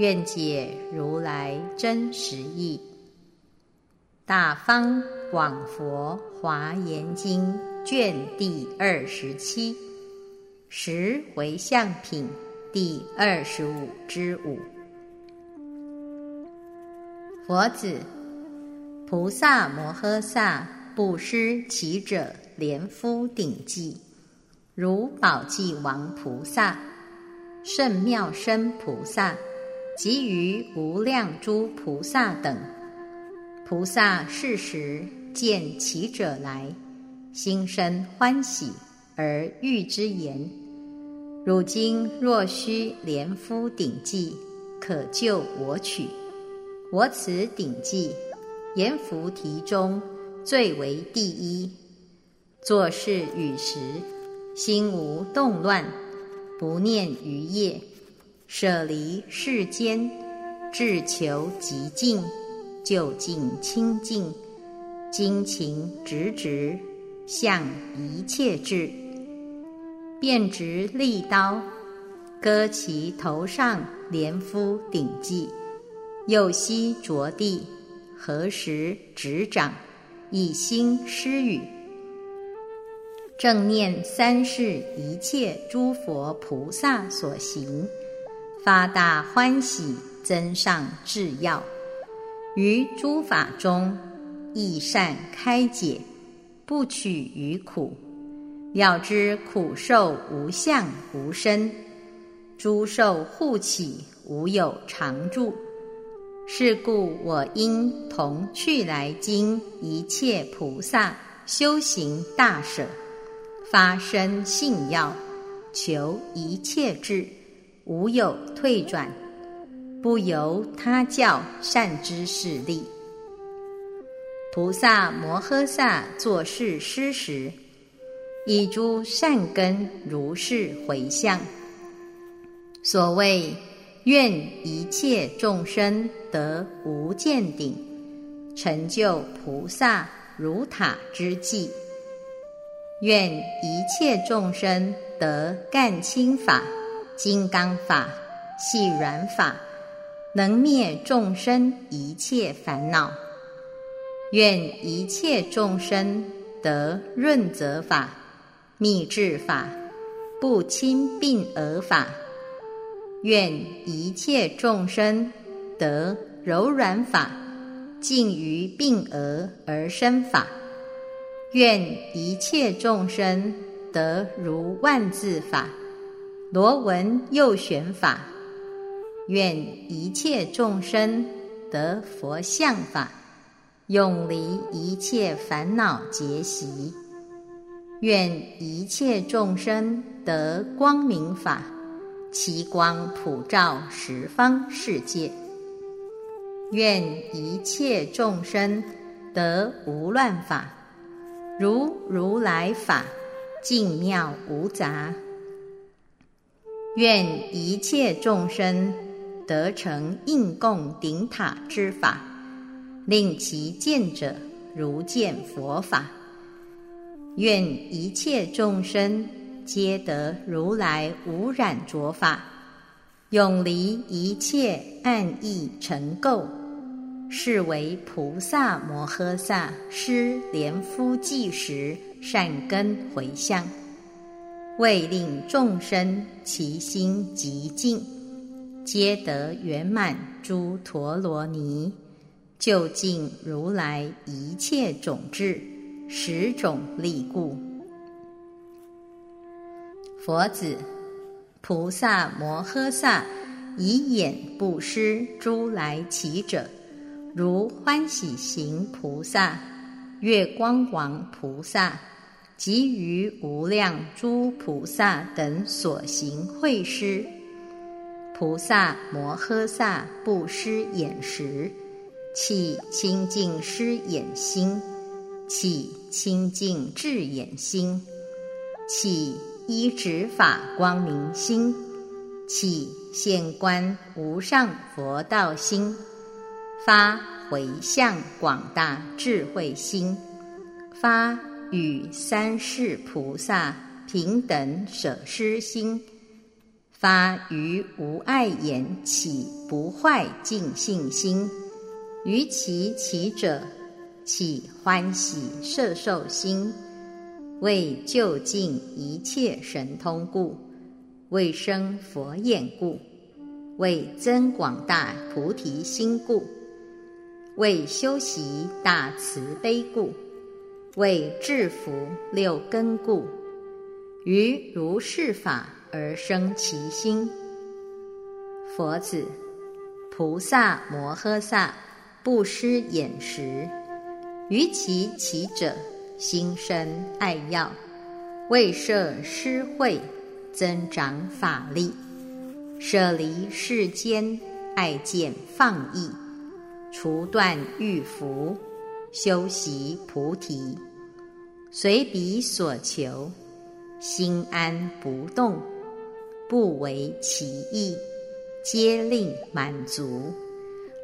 愿解如来真实义。大方广佛华严经卷第二十七，十回向品第二十五之五。佛子，菩萨摩诃萨布施其者，莲夫顶髻。如宝济王菩萨、圣妙身菩萨，及于无量诸菩萨等，菩萨是时见其者来，心生欢喜，而欲之言：汝今若须连夫顶髻，可就我取。我此顶髻，阎浮提中最为第一。作事与时。心无动乱，不念余业，舍离世间，志求极静，就近清净，精勤直直，向一切智，便执利刀，割其头上连夫顶髻，右膝着地，合十执掌，一心施语。正念三世一切诸佛菩萨所行，发大欢喜，增上至要，于诸法中亦善开解，不取于苦，了知苦受无相无身，诸受护起无有常住。是故我应同去来经一切菩萨修行大舍。发生信要，求一切智，无有退转，不由他教善知识力。菩萨摩诃萨作是施时，以诸善根如是回向。所谓愿一切众生得无见顶，成就菩萨如塔之际。愿一切众生得干清法、金刚法、细软法，能灭众生一切烦恼。愿一切众生得润泽法、密制法、不侵病而法。愿一切众生得柔软法、尽于病而而生法。愿一切众生得如万字法、罗纹右旋法；愿一切众生得佛像法，永离一切烦恼结习；愿一切众生得光明法，其光普照十方世界；愿一切众生得无乱法。如如来法净妙无杂，愿一切众生得成应供顶塔之法，令其见者如见佛法。愿一切众生皆得如来无染着法，永离一切暗意尘垢。是为菩萨摩诃萨施莲夫计时善根回向，为令众生其心极静，皆得圆满诸陀罗尼，就近如来一切种智，十种力故。佛子，菩萨摩诃萨以眼布施诸来其者。如欢喜行菩萨、月光王菩萨及于无量诸菩萨等所行会施，菩萨摩诃萨布施眼识，起清净施眼心，起清净智眼心，起依止法光明心，起现观无上佛道心，发回向广大智慧心，发与三世菩萨平等舍施心。发于无碍言起不坏净信心，于其起者起欢喜摄受心，为就近一切神通故，为生佛眼故，为增广大菩提心故，为修习大慈悲故，为制服六根故，于如是法。而生其心。佛子，菩萨摩诃萨不施眼识，于其起者心生爱要，为设施会，增长法力，舍离世间爱见放逸，除断欲福，修习菩提，随彼所求，心安不动。不为其意，皆令满足，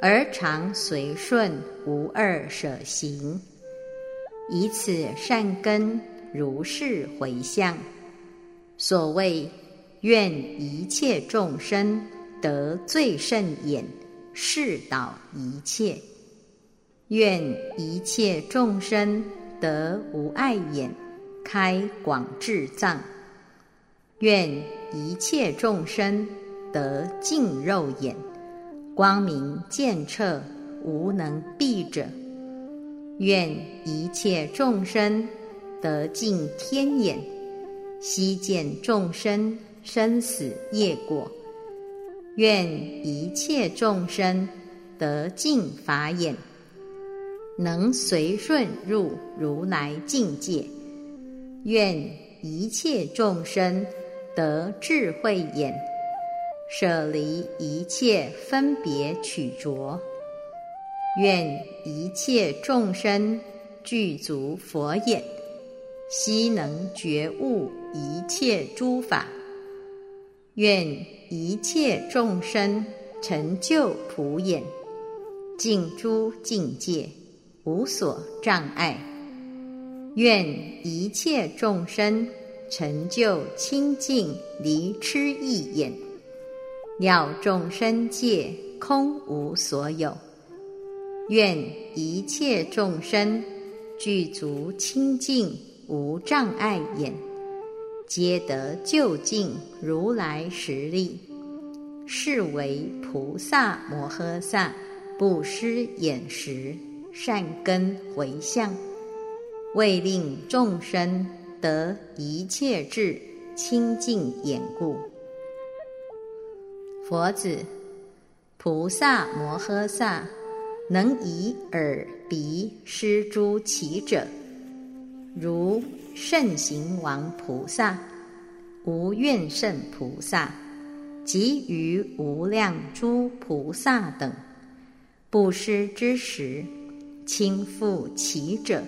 而常随顺无二舍行。以此善根如是回向。所谓愿一切众生得最胜眼，示导一切；愿一切众生得无碍眼，开广智藏；愿。一切众生得净肉眼，光明见彻，无能蔽者。愿一切众生得净天眼，悉见众生生死业果。愿一切众生得净法眼，能随顺入如来境界。愿一切众生。得智慧眼，舍离一切分别取着，愿一切众生具足佛眼，悉能觉悟一切诸法。愿一切众生成就普眼，尽诸境界，无所障碍。愿一切众生。成就清净离痴意眼，了众生界空无所有。愿一切众生具足清净无障碍眼，皆得究竟如来实力。是为菩萨摩诃萨不失眼识善根回向，为令众生。得一切智清净眼故，佛子，菩萨摩诃萨能以耳鼻施诸其者，如圣行王菩萨、无愿圣菩萨及于无量诸菩萨等，布施之时，亲负其者。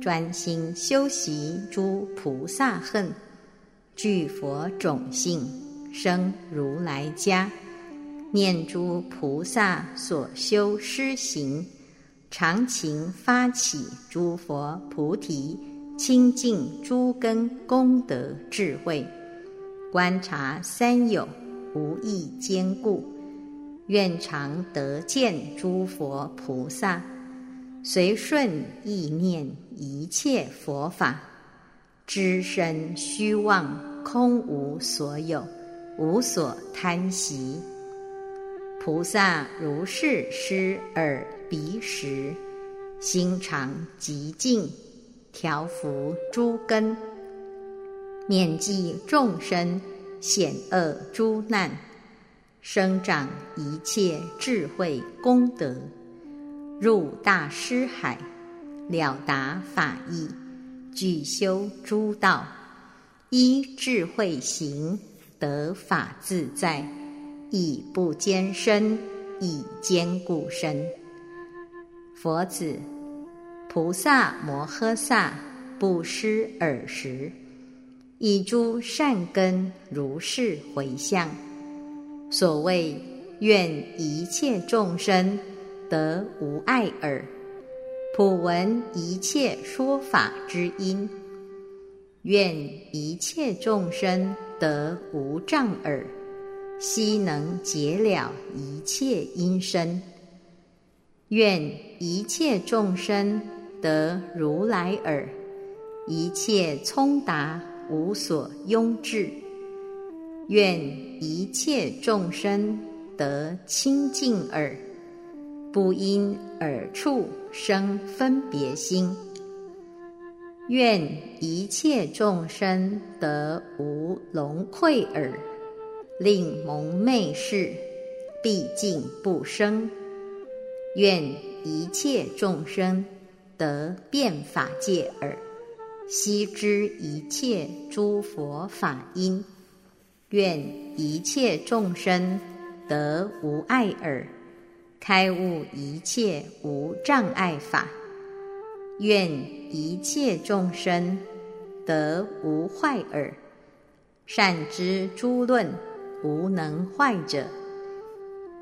专心修习诸菩萨恨，具佛种性，生如来家，念诸菩萨所修施行，常勤发起诸佛菩提清净诸根功德智慧，观察三有无意坚固，愿常得见诸佛菩萨。随顺意念一切佛法，知身虚妄，空无所有，无所贪习。菩萨如是施耳鼻识，心常极静，调伏诸根，免济众生险恶诸难，生长一切智慧功德。入大师海，了达法义，具修诸道，依智慧行，得法自在；以不坚身，以坚固身。佛子，菩萨摩诃萨不施尔时，以诸善根如是回向。所谓愿一切众生得无碍耳，普闻一切说法之音；愿一切众生得无障耳，悉能解了一切因身；愿一切众生得如来耳，一切聪达无所拥滞。愿一切众生得清净耳，不因耳处生分别心。愿一切众生得无聋聩耳，令蒙昧视，毕竟不生。愿一切众生得变法界耳，悉知一切诸佛法音。愿一切众生得无碍耳，开悟一切无障碍法。愿一切众生得无坏耳，善知诸论无能坏者。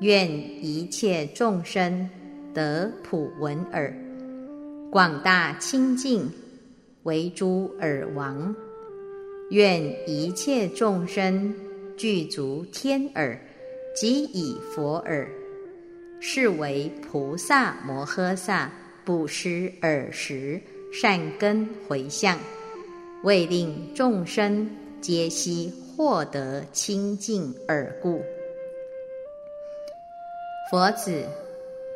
愿一切众生得普闻耳，广大清净为诸耳王。愿一切众生具足天耳，即以佛耳，是为菩萨摩诃萨不施耳时善根回向，为令众生皆悉获得清净耳故。佛子，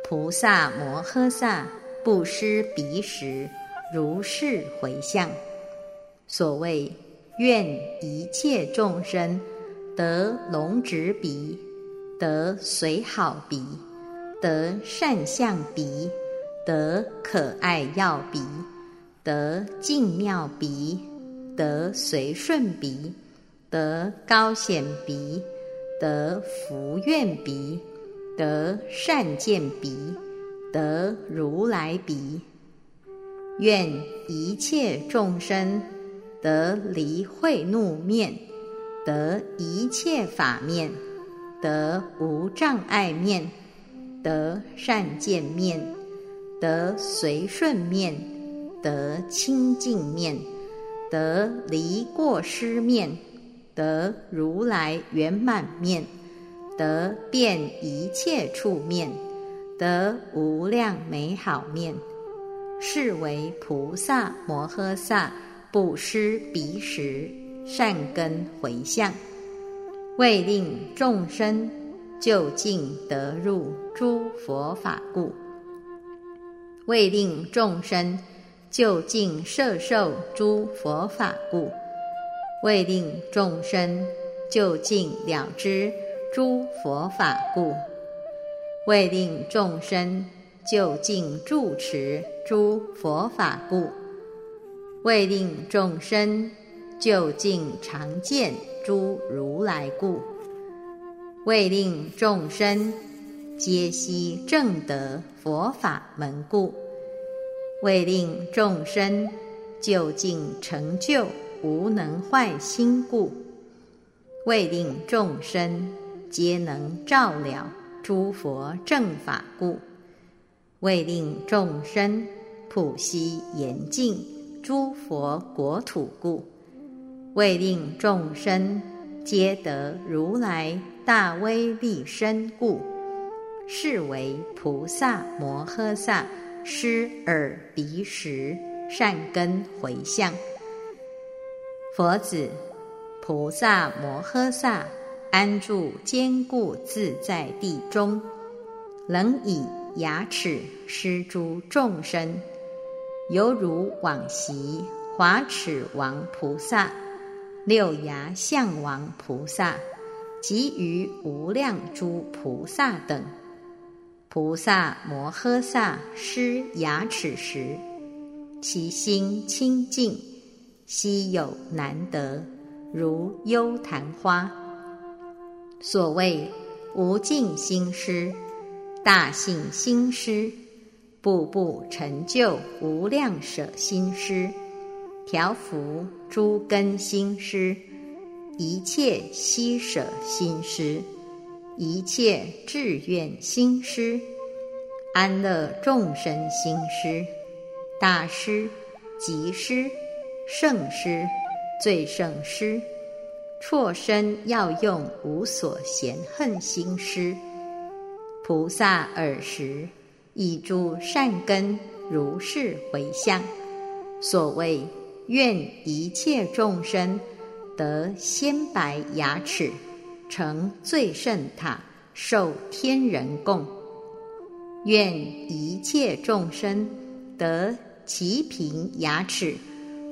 菩萨摩诃萨不施彼时如是回向，所谓。愿一切众生得龙直鼻，得随好鼻，得善相鼻，得可爱要鼻，得净妙鼻，得随顺鼻，得高显鼻，得福愿鼻，得善见鼻，得如来鼻。愿一切众生。得离慧怒面，得一切法面，得无障碍面，得善见面，得随顺面，得清净面，得离过失面，得如来圆满面，得遍一切处面，得无量美好面，是为菩萨摩诃萨。不施彼时善根回向，为令众生就近得入诸佛法故；为令众生就近摄受诸佛法故；为令众生就近了知诸佛法故；为令众生就近住持诸佛法故。为令众生就近常见诸如来故，为令众生皆悉正得佛法门故，为令众生究竟成就无能坏心故，为令众生皆能照了诸佛正法故，为令众生普悉严净。诸佛国土故，为令众生皆得如来大威力身故，是为菩萨摩诃萨施耳鼻时善根回向。佛子，菩萨摩诃萨安住坚固自在地中，能以牙齿施诸众生。犹如往昔华齿王菩萨、六牙象王菩萨及于无量诸菩萨等，菩萨摩诃萨施牙齿时，其心清净，稀有难得，如幽昙花。所谓无尽心师，大信心师，步步成就无量舍心师，调伏诸根心师，一切希舍心师，一切志愿心师，安乐众生心师，大师、极师、圣师、最圣师。错身要用无所嫌恨心师，菩萨尔时以诸善根如是回向。所谓愿一切众生得鲜白牙齿，成最胜塔，受天人供；愿一切众生得齐平牙齿，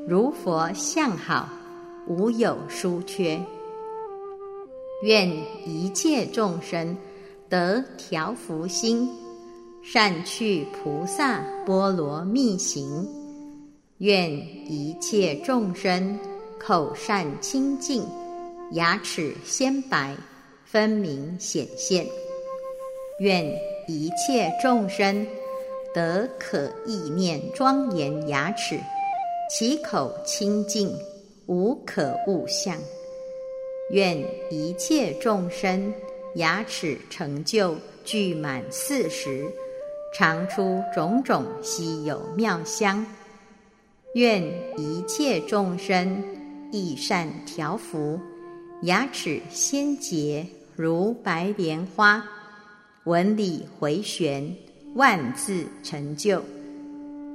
如佛相好。无有疏缺，愿一切众生得调伏心，善去菩萨波罗蜜行。愿一切众生口善清净，牙齿鲜白，分明显现。愿一切众生得可意念庄严牙齿，其口清净。无可物相，愿一切众生牙齿成就具满四十，常出种种稀有妙香。愿一切众生亦善调伏牙齿鲜洁如白莲花，纹理回旋，万字成就。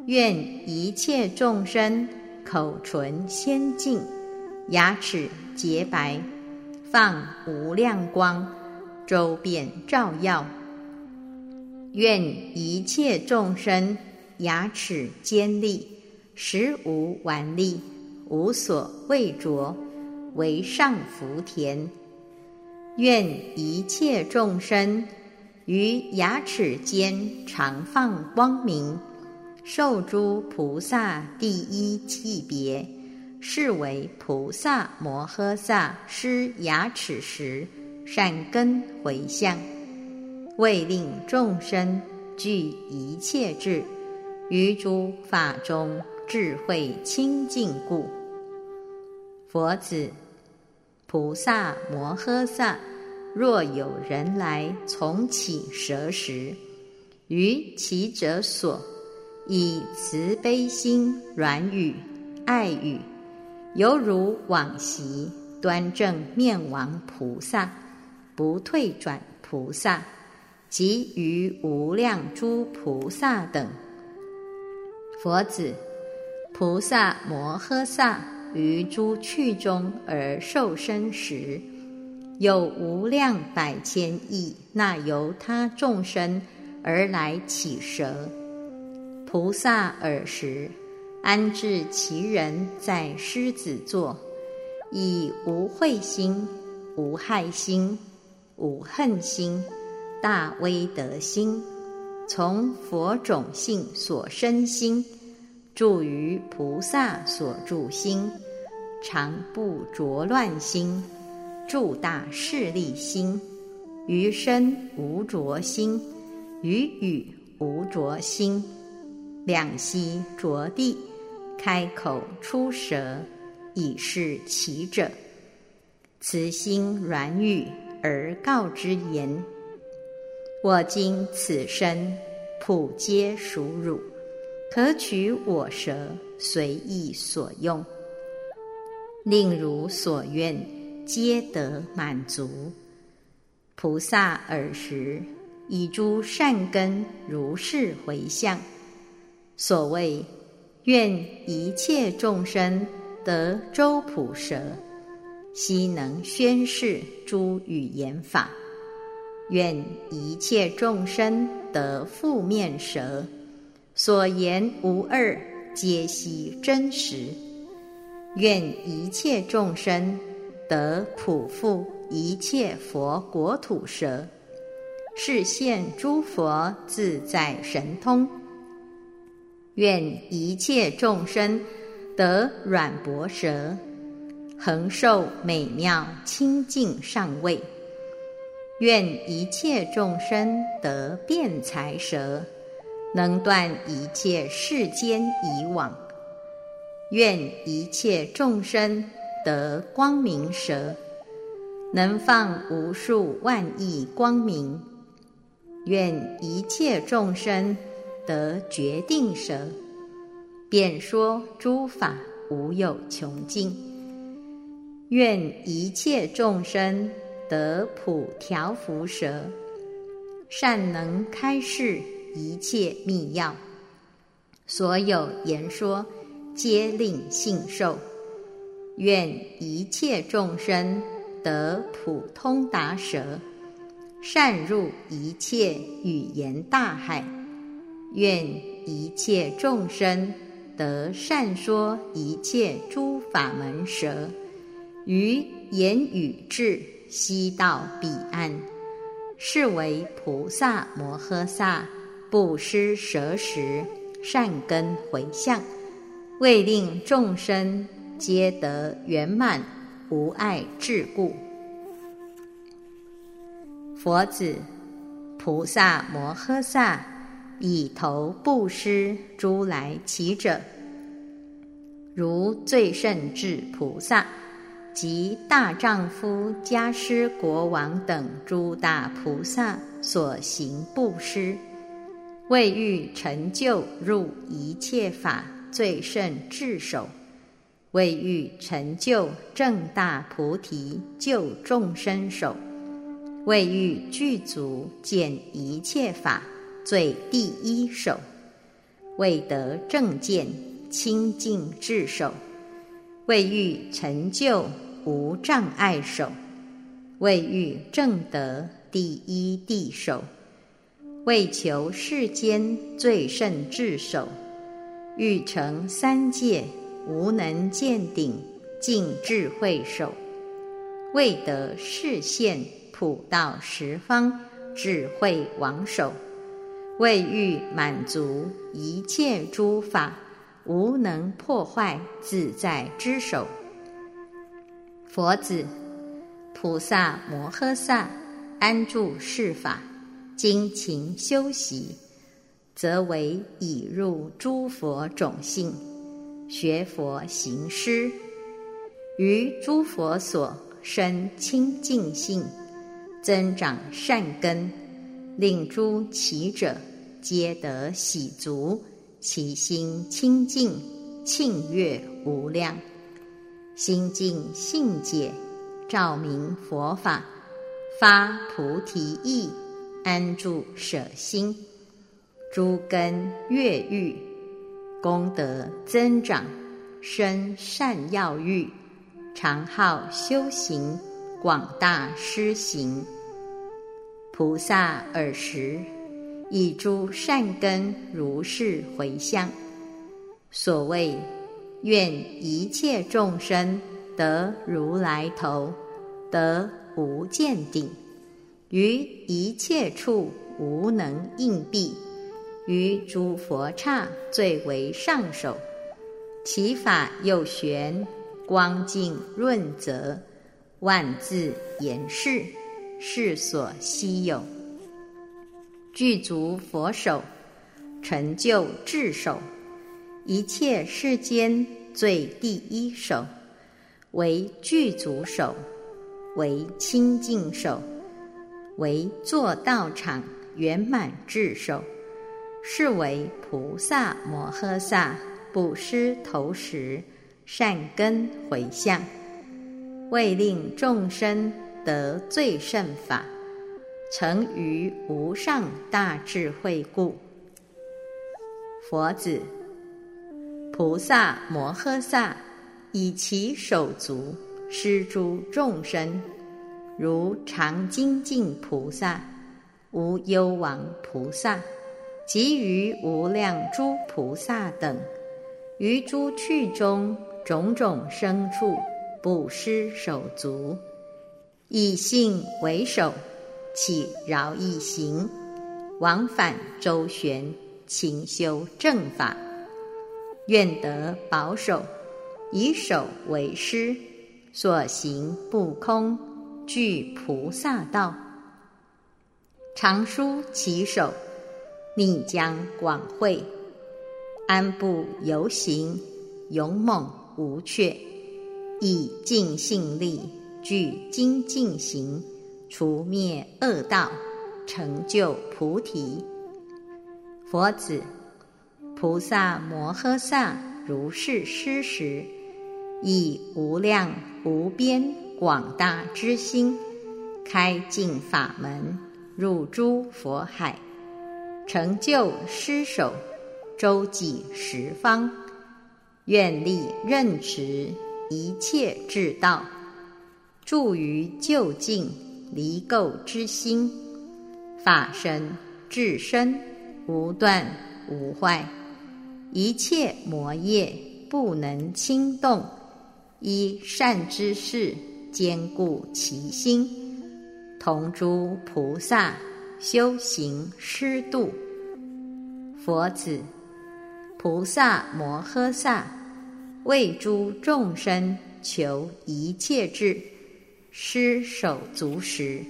愿一切众生。口唇仙净，牙齿洁白，放无量光，周遍照耀。愿一切众生牙齿尖利，实无顽力，无所畏着，为上福田。愿一切众生于牙齿间常放光明。受诸菩萨第一气别，是为菩萨摩诃萨施牙齿时善根回向，为令众生具一切智，于诸法中智慧清净故。佛子，菩萨摩诃萨若有人来从起舌时，于其者所。以慈悲心软语爱语，犹如往昔端正面王菩萨，不退转菩萨，及于无量诸菩萨等。佛子，菩萨摩诃萨于诸趣中而受生时，有无量百千亿那由他众生而来起舌。菩萨尔时，安置其人在狮子座，以无慧心、无害心、无恨心、大威德心，从佛种性所生心，住于菩萨所住心，常不着乱心，住大势力心，余身无着心，于语无着心。两膝着地，开口出舌，以是其者。慈心软语而告之言：我今此身普皆属汝，可取我舌，随意所用，令汝所愿，皆得满足。菩萨尔时，以诸善根如是回向。所谓愿一切众生得周普舌，悉能宣示诸语言法；愿一切众生得覆面舌，所言无二，皆悉真实；愿一切众生得普覆一切佛国土舌，示现诸佛自在神通。愿一切众生得软薄舌，恒受美妙清净上位。愿一切众生得辩才舌，能断一切世间以往。愿一切众生得光明舌，能放无数万亿光明。愿一切众生得决定舌，便说诸法无有穷尽。愿一切众生得普调伏舌，善能开示一切密要，所有言说。皆令信受，愿一切众生得普通达舌，善入一切语言大海。愿一切众生得善说一切诸法门舌，于言语智悉到彼岸，是为菩萨摩诃萨。不施舍时善根回向。为令众生皆得圆满无碍智故，佛子菩萨摩诃萨以头布施诸来乞者，如最胜智菩萨及大丈夫迦师国王等诸大菩萨所行布施，为欲成就入一切法。最胜智首，为欲成就正大菩提救众生手，为欲具足见一切法最第一手，为得正见清净智首，为欲成就无障碍手，为欲正得第一地手，为求世间最胜智手。欲成三界无能见顶尽智慧手，未得视现普道十方智慧王手，为欲满足一切诸法无能破坏自在之手。佛子，菩萨摩诃萨安住世法，精勤修习。则为已入诸佛种性，学佛行施，于诸佛所生清净性，增长善根，令诸乞者皆得喜足，其心清净，庆悦无量，心净性解，照明佛法，发菩提意，安住舍心。诸根越狱，功德增长，生善要欲，常好修行，广大施行。菩萨尔时，以诸善根如是回向。所谓愿一切众生得如来头，得无见顶，于一切处无能应避。于诸佛刹最为上首，其法又玄，光净润泽，万字言示，世所稀有。具足佛手，成就智手，一切世间最第一手，为具足手，为清净手，为作道场圆满智手。是为菩萨摩诃萨不施头时善根回向，为令众生得最胜法，成于无上大智慧故。佛子，菩萨摩诃萨以其手足施诸众生，如常精进菩萨、无忧王菩萨。及于无量诸菩萨等，于诸趣中种种生处，不施手足，以性为首，起饶益行，往返周旋，勤修正法，愿得保守，以手为师，所行不空，具菩萨道，常舒其手，逆将广会，安步游行，勇猛无却，以尽性力，具精进行，除灭恶道，成就菩提。佛子，菩萨摩诃萨如是施时，以无量无边广大之心，开净法门，入诸佛海，成就施手，周济十方，愿力任持一切智道，助于究竟离垢之心，法身智身无断无坏，一切魔业不能轻动。依善之事坚固其心，同诸菩萨修行施度。佛子，菩萨摩诃萨为诸众生求一切智，施手足时，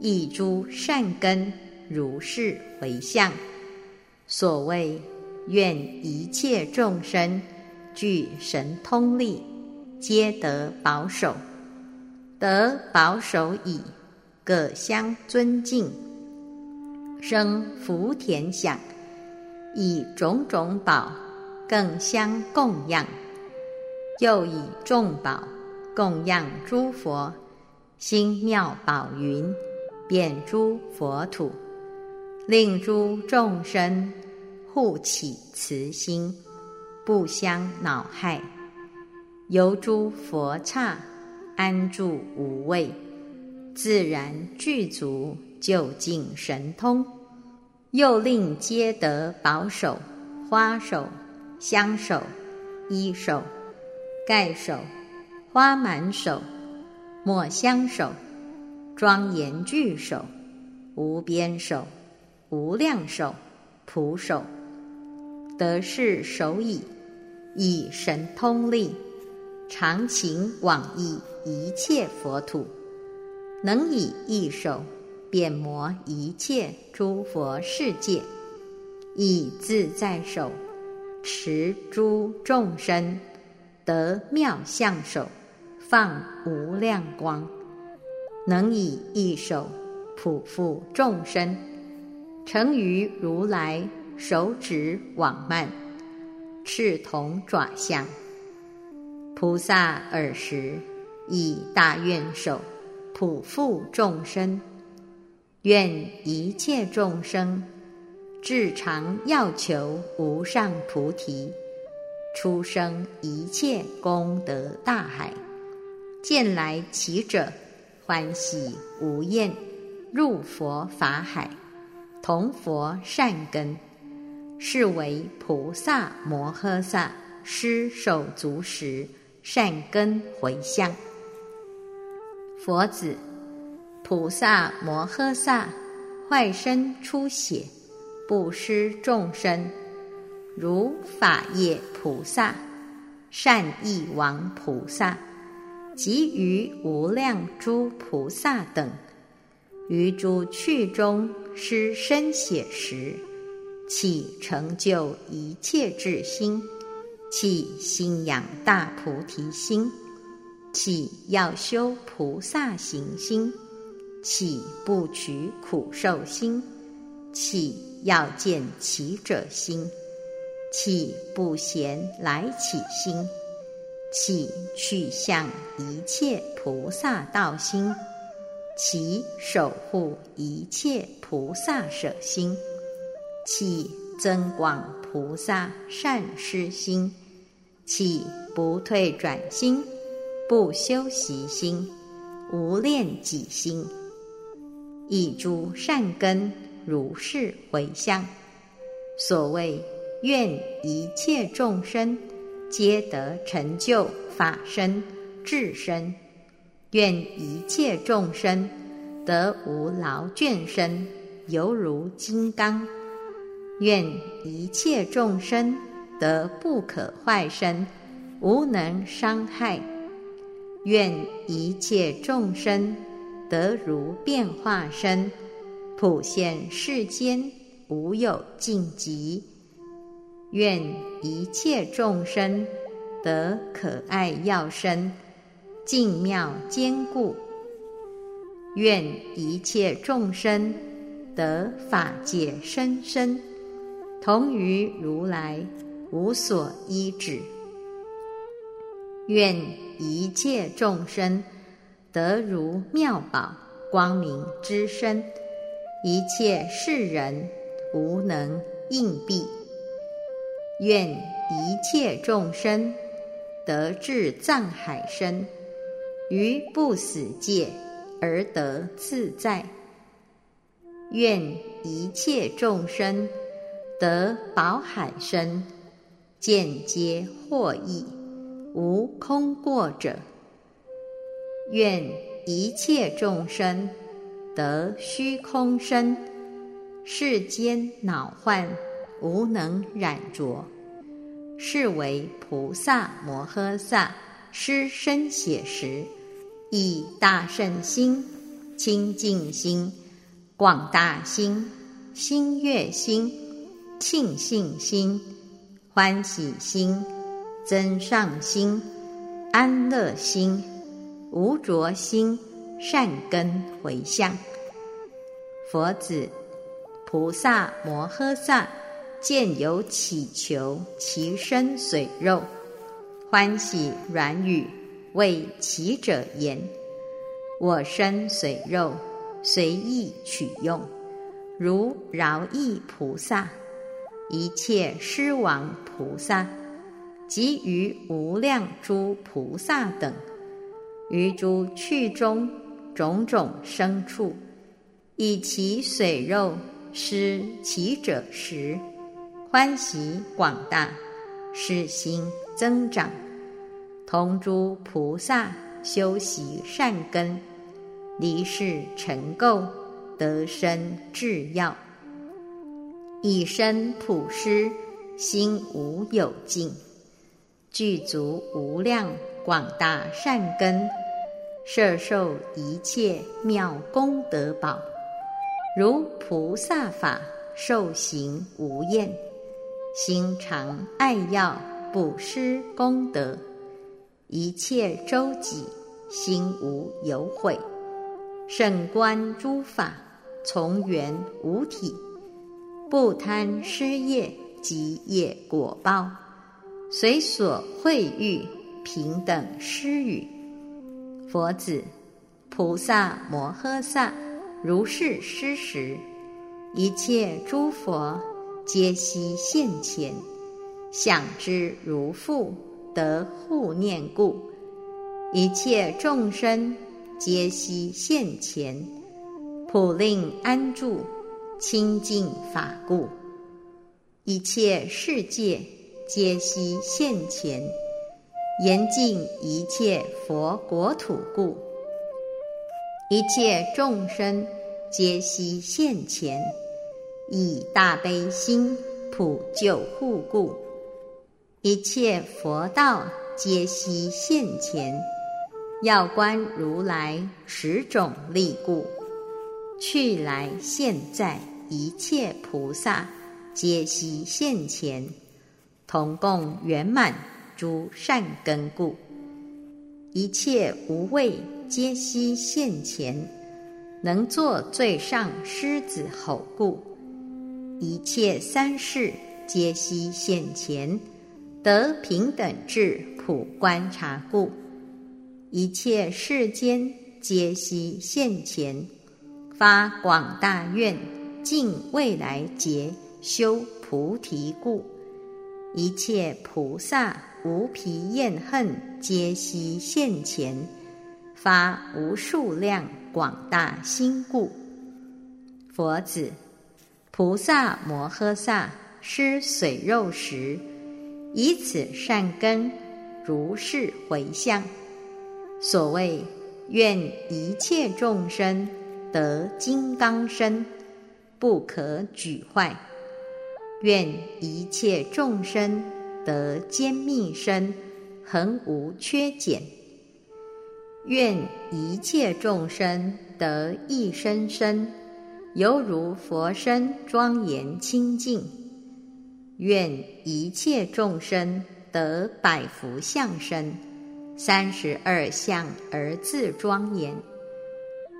以诸善根如是回向。所谓愿一切众生具神通力。皆得保守，得保守矣，各相尊敬，生福田享，以种种宝更相供养，又以众宝供养诸佛，兴妙宝云，遍诸佛土，令诸众生护起慈心，不相恼害。由诸佛刹安住无畏，自然具足究竟神通，又令皆得宝手、花手、香手、衣手、盖手、花满手、墨香手、庄严具手、无边手、无量手、普手，得是手矣，以神通力。常情往诣一切佛土，能以一手遍摩一切诸佛世界，以自在手持诸众生，得妙相手，放无量光，能以一手普覆众生，成于如来手指网幔，赤铜爪相。菩萨尔时以大愿手普覆众生，愿一切众生至常要求无上菩提，出生一切功德大海，见来其者欢喜无厌，入佛法海，同佛善根，是为菩萨摩诃萨施手足时。善根回向，佛子，菩萨摩诃萨坏身出血，不施众生，如法业菩萨、善意王菩萨及于无量诸菩萨等，于诸趣中施身血时，起成就一切智心。起心养大菩提心，起要修菩萨行心，起不取苦受心，起要见其者心，起不嫌来起心，起去向一切菩萨道心，起守护一切菩萨舍心，起增广。菩萨善施心，起不退转心，不修习心，无恋己心，以诸善根如是回向。所谓愿一切众生皆得成就法身、智身；愿一切众生得无劳倦身，犹如金刚。愿一切众生得不可坏身，无能伤害；愿一切众生得如变化身，普现世间无有尽极。愿一切众生得可爱药身，净妙坚固。愿一切众生得法界深深，同于如来无所依止。愿一切众生得如妙宝光明之身，一切世人无能应避。愿一切众生得至藏海身，于不死界而得自在。愿一切众生得宝海身，见皆获益，无空过者。愿一切众生得虚空身，世间恼患无能染着。是为菩萨摩诃萨施身写实，以大圣心、清净心、广大心、心悦心、庆幸心、欢喜心、增上心、安乐心、无着心、善根回向。佛子，菩萨摩诃萨。见有乞求其身水肉，欢喜软语为乞者言：“我身水肉，随意取用。如饶益菩萨、一切狮王菩萨，及于无量诸菩萨等，于诸趣中种种生处，以其水肉施乞者时。”欢喜广大，使心增长，同诸菩萨修习善根，离世尘垢，得生智要，以身普施，心无有尽，具足无量广大善根，摄受一切妙功德宝，如菩萨法，受行无厌。心常爱要布施功德，一切周己心无有悔，胜观诸法从缘无体，不贪失业及业果报，随所会遇平等施与。佛子，菩萨摩诃萨如是施时，一切诸佛。皆悉现前，想之如父得护念故；一切众生皆悉现前，普令安住清净法故；一切世界皆悉现前，严禁一切佛国土故；一切众生皆悉现前。以大悲心普救护故，一切佛道皆悉现前；要观如来十种力故，去来现在一切菩萨皆悉现前，同共圆满诸善根故，一切无畏皆悉现前，能作最上狮子吼故。一切三世皆悉现前，得平等智普观察故；一切世间皆悉现前，发广大愿，尽未来劫修菩提故；一切菩萨无疲厌恨皆悉现前，发无数量广大心故。佛子。菩萨摩诃萨施水肉时，以此善根如是回向。所谓愿一切众生得金刚身，不可举坏；愿一切众生得坚密身，恒无缺减；愿一切众生得一生身。犹如佛身庄严清净。愿一切众生得百福相身，三十二相而自庄严。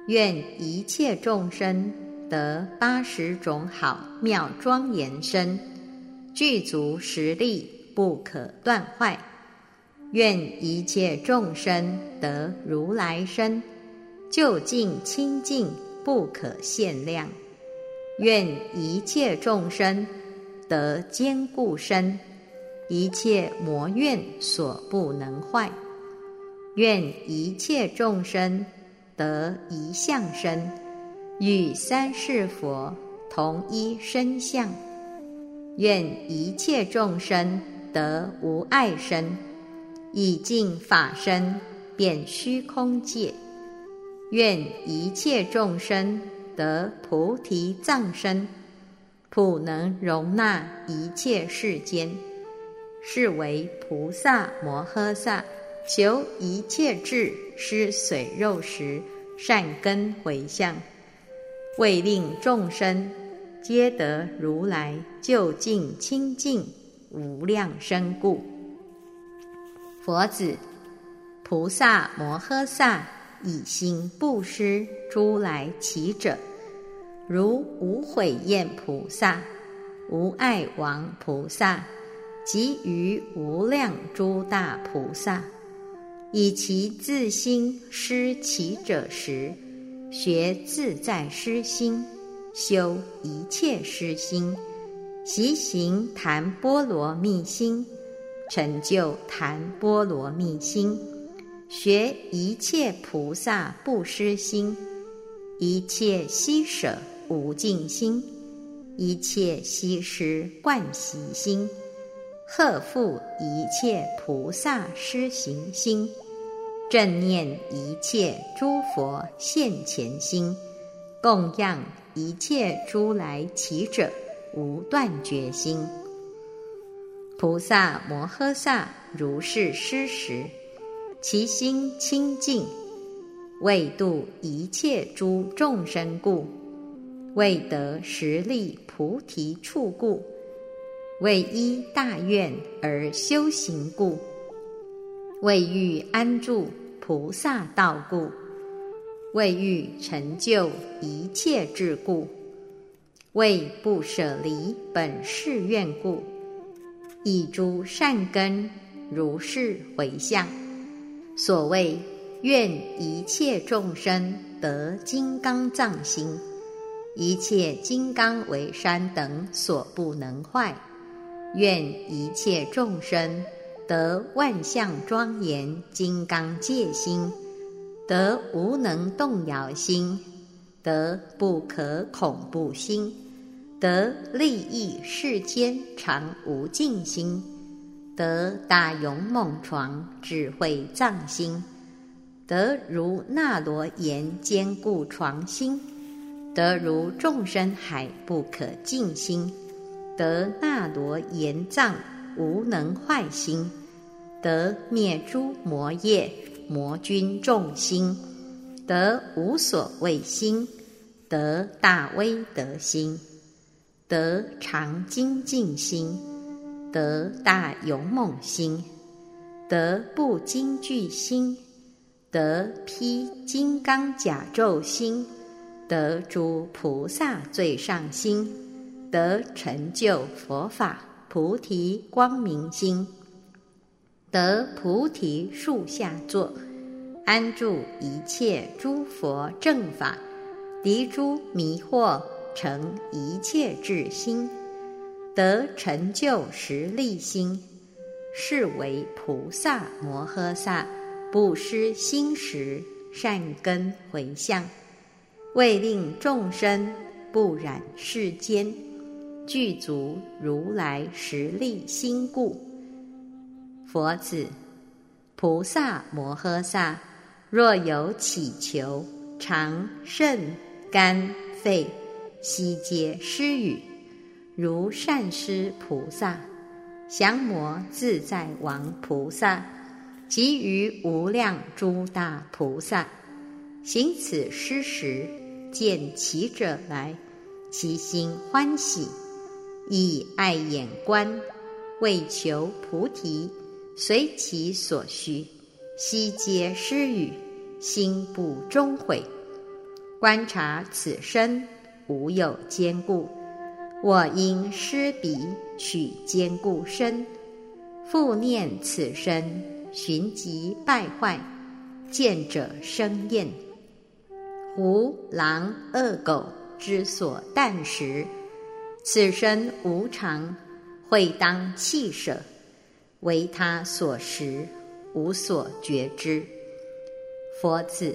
愿一切众生得八十种好妙庄严身，具足实力，不可断坏。愿一切众生得如来身，究竟清净，不可限量。愿一切众生得坚固身，一切魔怨所不能坏。愿一切众生。得一相身，与三世佛同一身相。愿一切众生得无碍身，以净法身遍虚空界。愿一切众生得菩提藏身，普能容纳一切世间。是为菩萨摩诃萨。求一切智施水肉食善根回向，为令众生皆得如来究竟清净无量身故。佛子，菩萨摩诃萨以心布施诸来乞者，如无悔厌菩萨、无爱王菩萨及于无量诸大菩萨。以其自心施其者时，学自在施心，修一切施心，习行谈波罗蜜心，成就谈波罗蜜心，学一切菩萨不施心，一切悉舍无尽心，一切悉施惯习心。贺复一切菩萨施行心，正念一切诸佛现前心，供养一切诸来乞者无断绝心。菩萨摩诃萨如是施时，其心清净，为度一切诸众生故，为得实力菩提处故。为依大愿而修行故，为欲安住菩萨道故，为欲成就一切智故，为不舍离本誓愿故，以诸善根如是回向。所谓愿一切众生得金刚藏心，一切金刚为山等所不能坏。愿一切众生得万象庄严金刚戒心，得无能动摇心，得不可恐怖心，得利益世间常无尽心，得大勇猛床智慧藏心，得如那罗延坚固床心，得如众生海不可尽心。得那罗延藏无能坏心，得灭诸魔业魔君众心，得无所谓心，得大威德心，得常精进心，得大勇猛心，得不惊惧心，得披金刚甲胄心，得诸菩萨最上心。得成就佛法菩提光明心，得菩提树下坐，安住一切诸佛正法，敌诸迷惑成一切智心，得成就实力心，是为菩萨摩诃萨不失心时善根回向，为令众生不染世间。具足如来实力心故，佛子，菩萨摩诃萨若有祈求，常肾肝肺悉皆施予，如善施菩萨、降魔自在王菩萨及于无量诸大菩萨，行此施时，见其者来，其心欢喜，以爱眼观，为求菩提，随其所需，悉皆施予，心不终悔。观察此身，无有坚固，我因施彼取坚固身，复念此身，寻即败坏。见者生厌，狐狼恶狗之所啖食，此身无常，会当弃舍，为他所识，无所觉知。佛子，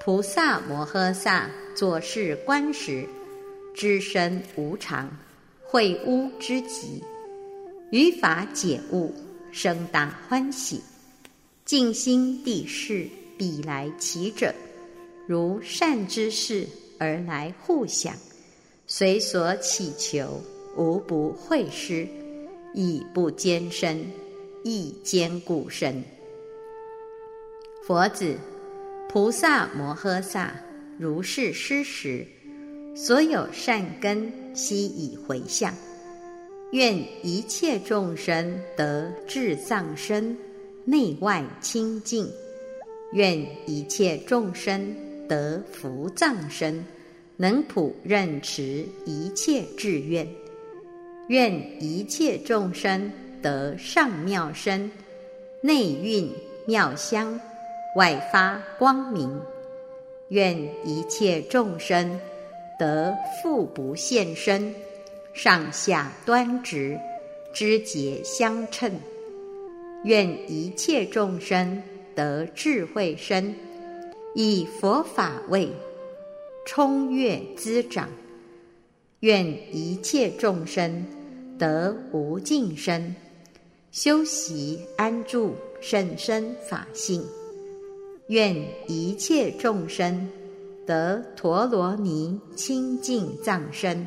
菩萨摩诃萨作是观时，知身无常，会污之极，于法解悟，生大欢喜。静心地事，彼来其者，如善之事而来互想，随所祈求，无不会施，以不坚身，亦坚固身。佛子，菩萨摩诃萨如是施时，所有善根悉以回向，愿一切众生得智藏身。内外清净，愿一切众生得福藏身，能普任持一切志愿；愿一切众生得上妙身，内蕴妙香，外发光明；愿一切众生得复不现身，上下端直，枝节相称。愿一切众生得智慧身，以佛法位充悦滋长；愿一切众生得无尽身，修习安住甚深法性；愿一切众生得陀罗尼清净藏身，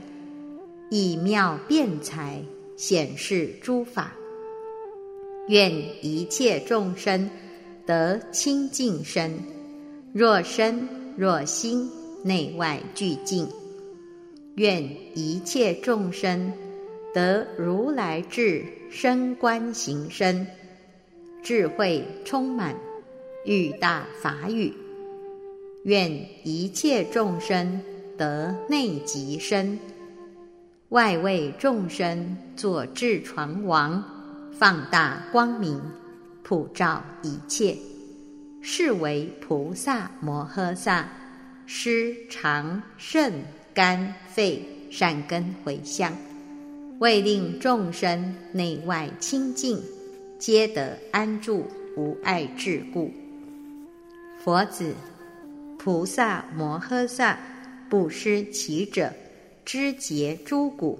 以妙辩才显示诸法。愿一切众生得清净身，若身若心，内外俱净。愿一切众生得如来智身观行身，智慧充满，欲大法语。愿一切众生得内极身，外为众生作智床王。放大光明，普照一切，是为菩萨摩诃萨施长肾肝肺善根回向，为令众生内外清净，皆得安住无碍智故。佛子，菩萨摩诃萨不失其者，知节诸古，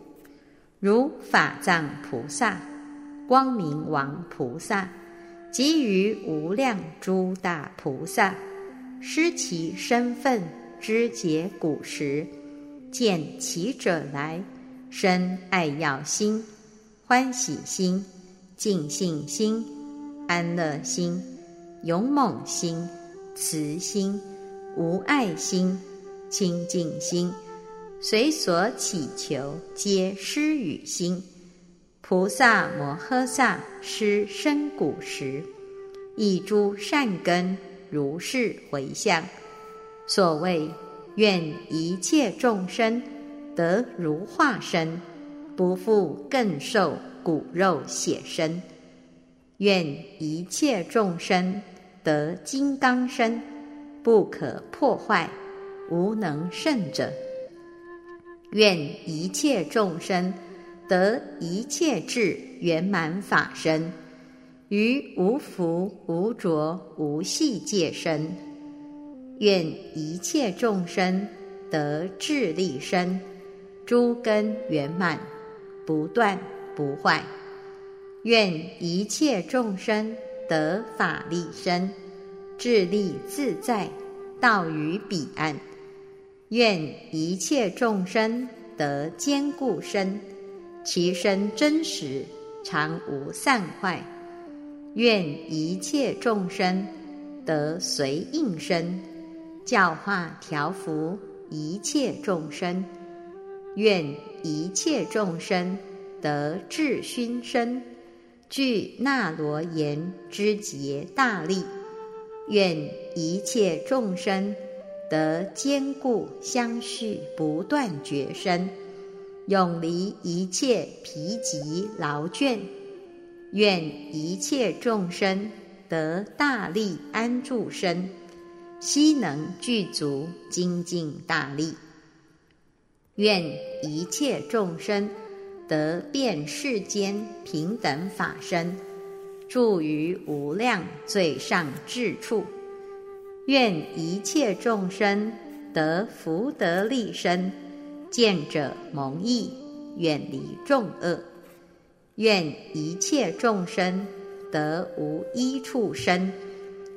如法藏菩萨。光明王菩萨，及于无量诸大菩萨，失其身份，知解古时，见其者来，生爱要心、欢喜心、尽信心、安乐心、勇猛心、慈心、无爱心、清净心，随所祈求，皆施与心。菩萨摩诃萨施身骨时，一诸善根如是回向。所谓愿一切众生得如化身，不复更受骨肉血身；愿一切众生得金刚身，不可破坏，无能胜者；愿一切众生。得一切智圆满法身，于无福无着无系界身。愿一切众生得智力身，诸根圆满，不断不坏。愿一切众生得法力身，智力自在，道于彼岸。愿一切众生得坚固身。其身真实，常无散坏。愿一切众生得随应身，教化调伏，一切众生。愿一切众生得智熏身，具那罗延之劫大力。愿一切众生得坚固相续不断绝身，永离一切疲极劳倦。愿一切众生得大力安住身，悉能具足精进大力。愿一切众生得遍世间平等法身。住于无量最上智处，愿一切众生得福德利身，见者蒙益，远离众恶。愿一切众生得无一处身，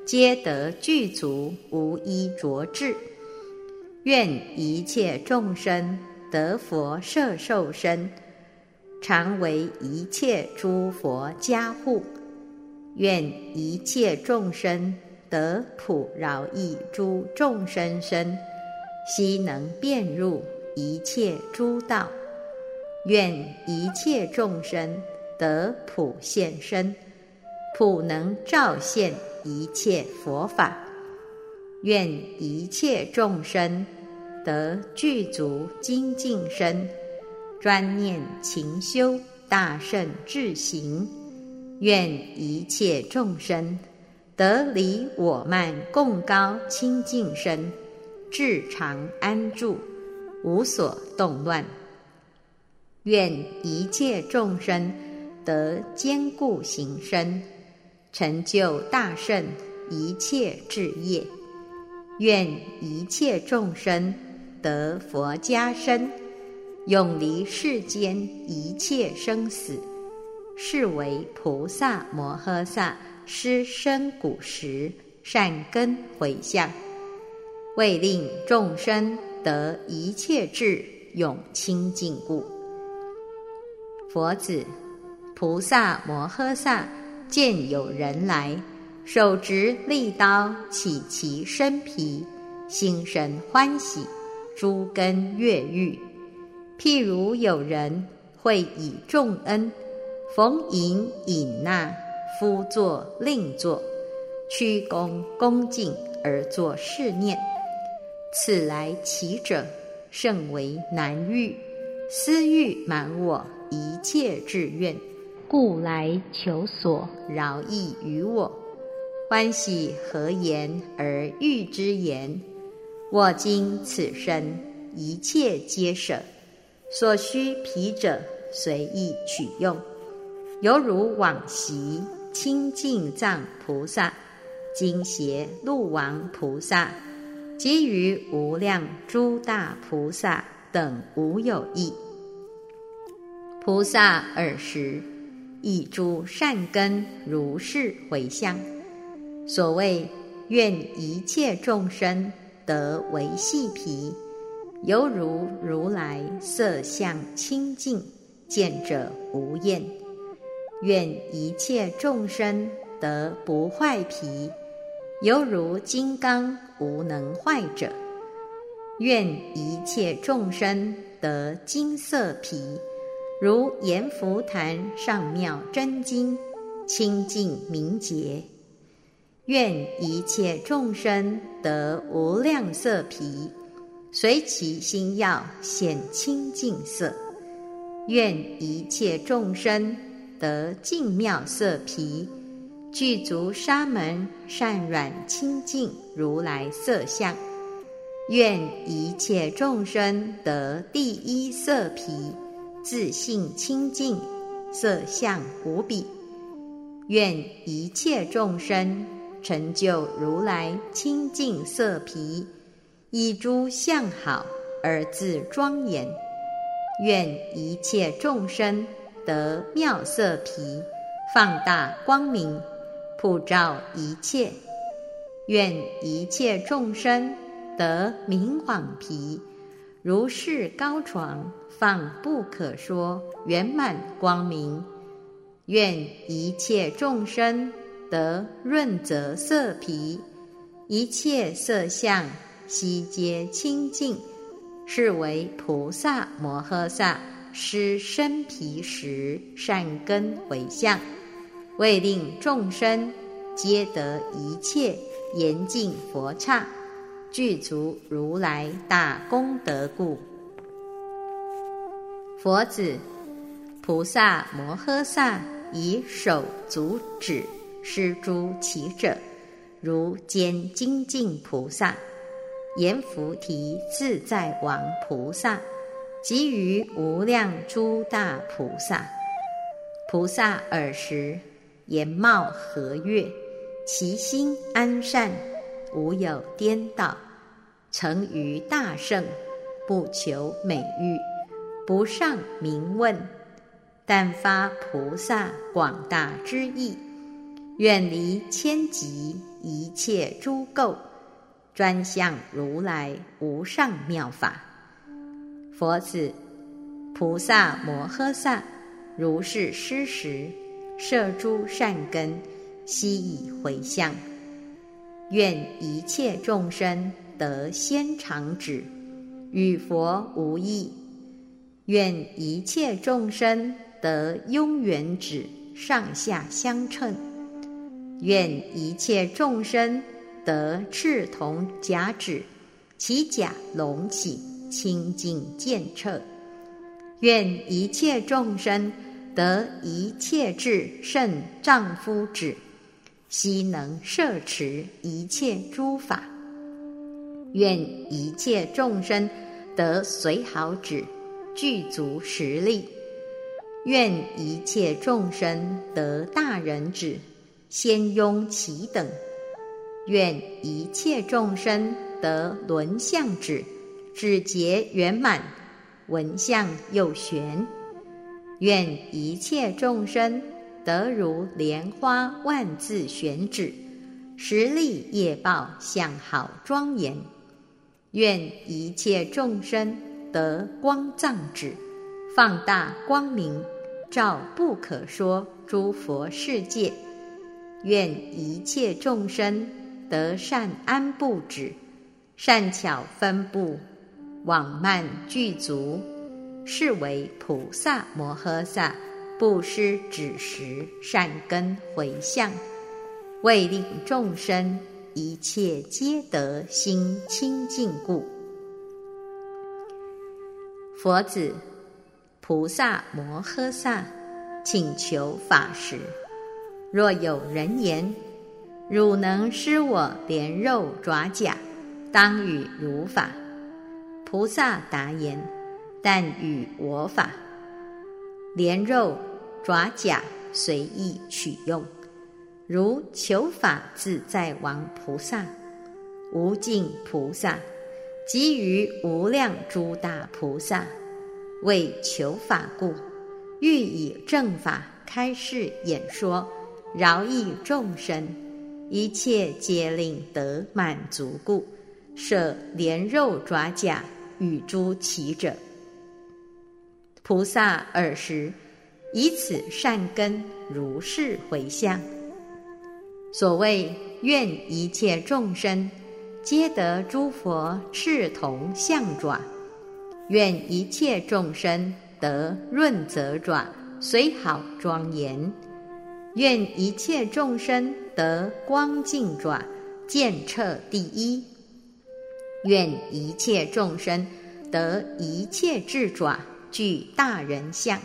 皆得具足无一着智。愿一切众生得佛摄受身，常为一切诸佛加护。愿一切众生得普饶益诸众生身，悉能遍入一切诸道。愿一切众生得普现身，普能照现一切佛法。愿一切众生得具足精进身，专念勤修大圣智行。愿一切众生得离我慢共高清净身，至常安住，无所动乱。愿一切众生得坚固行身，成就大圣一切智业。愿一切众生得佛家身，永离世间一切生死。是为菩萨摩诃萨施身古时善根回向，为令众生得一切智永清净故。佛子，菩萨摩诃萨见有人来，手执利刀起其身皮，心神欢喜，诸根越欲。譬如有人会以众恩。逢迎引纳，夫作令作，屈躬恭敬而作是念：此来其者，甚为难遇，思欲满我一切志愿，故来求所饶益于我。欢喜何言而欲之言？我今此身一切皆舍，所需皮者随意取用。犹如往昔清净藏菩萨、今邪路王菩萨，及于无量诸大菩萨等无有异。菩萨尔时以诸善根如是回向。所谓愿一切众生得为细皮，犹如如来色相清净，见者无厌。愿一切众生得不坏皮，犹如金刚无能坏者。愿一切众生得金色皮，如阎浮檀上妙真经，清净明洁。愿一切众生得无量色皮，随其心要显清净色。愿一切众生。得净妙色皮，具足沙门善软清净如来色相。愿一切众生得第一色皮，自性清净，色相无比。愿一切众生成就如来清净色皮，以诸相好而自庄严。愿一切众生。得妙色皮，放大光明，普照一切。愿一切众生得明晃皮，如是高床，放不可说圆满光明。愿一切众生得润泽色皮，一切色相悉皆清净，是为菩萨摩诃萨施身皮时善根回向，为令众生皆得一切严净佛刹，具足如来大功德故。佛子，菩萨摩诃萨以手足指施诸其者，如坚精进菩萨。阎浮提自在王菩萨，及于无量诸大菩萨，菩萨尔时颜貌和悦，其心安善，无有颠倒，成于大圣，不求美誉，不上名问，但发菩萨广大之意，远离千疾一切诸垢。专向如来无上妙法，佛子，菩萨摩诃萨如是施时，摄诸善根，悉以回向，愿一切众生得先长止，与佛无异；愿一切众生得拥远止，上下相称；愿一切众生。得赤铜甲指，其甲隆起，清净见彻。愿一切众生得一切智胜丈夫指，悉能摄持一切诸法。愿一切众生得随好指，具足实力。愿一切众生得大人指，先拥其等。愿一切众生得轮相指，指节圆满，闻相又玄。愿一切众生得如莲花万字玄指，实力业报相好庄严。愿一切众生得光藏指，放大光明，照不可说诸佛世界。愿一切众生。得善安布止，善巧分布，往慢具足，是为菩萨摩诃萨布施止时善根回向，为令众生一切皆得心清净故。佛子，菩萨摩诃萨请求法时，若有人言。汝能施我莲肉爪甲，当与汝法。菩萨答言：但与我法。莲肉爪甲随意取用。如求法自在王菩萨、无尽菩萨，及于无量诸大菩萨，为求法故，欲以正法开示演说，饶益众生。一切皆令得满足故，舍莲肉爪甲与诸其者。菩萨尔时以此善根如是回向。所谓愿一切众生皆得诸佛赤铜象爪，愿一切众生得润泽爪，虽好庄严。愿一切众生得光净爪，见彻第一；愿一切众生得一切智爪，具大人相；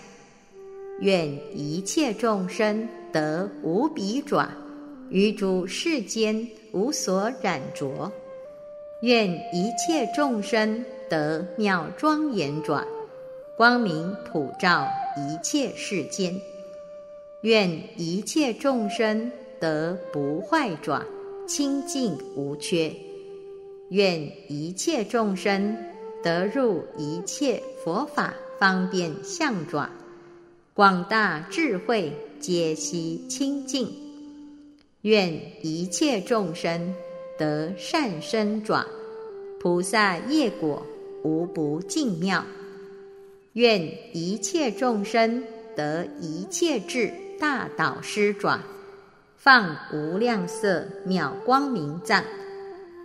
愿一切众生得无比爪，于诸世间无所染着；愿一切众生得妙庄严爪，光明普照一切世间。愿一切众生得不坏爪，清净无缺；愿一切众生得入一切佛法方便相爪，广大智慧皆悉清净；愿一切众生得善身爪，菩萨业果无不尽妙；愿一切众生得一切智。大导师爪，放无量色妙光明藏，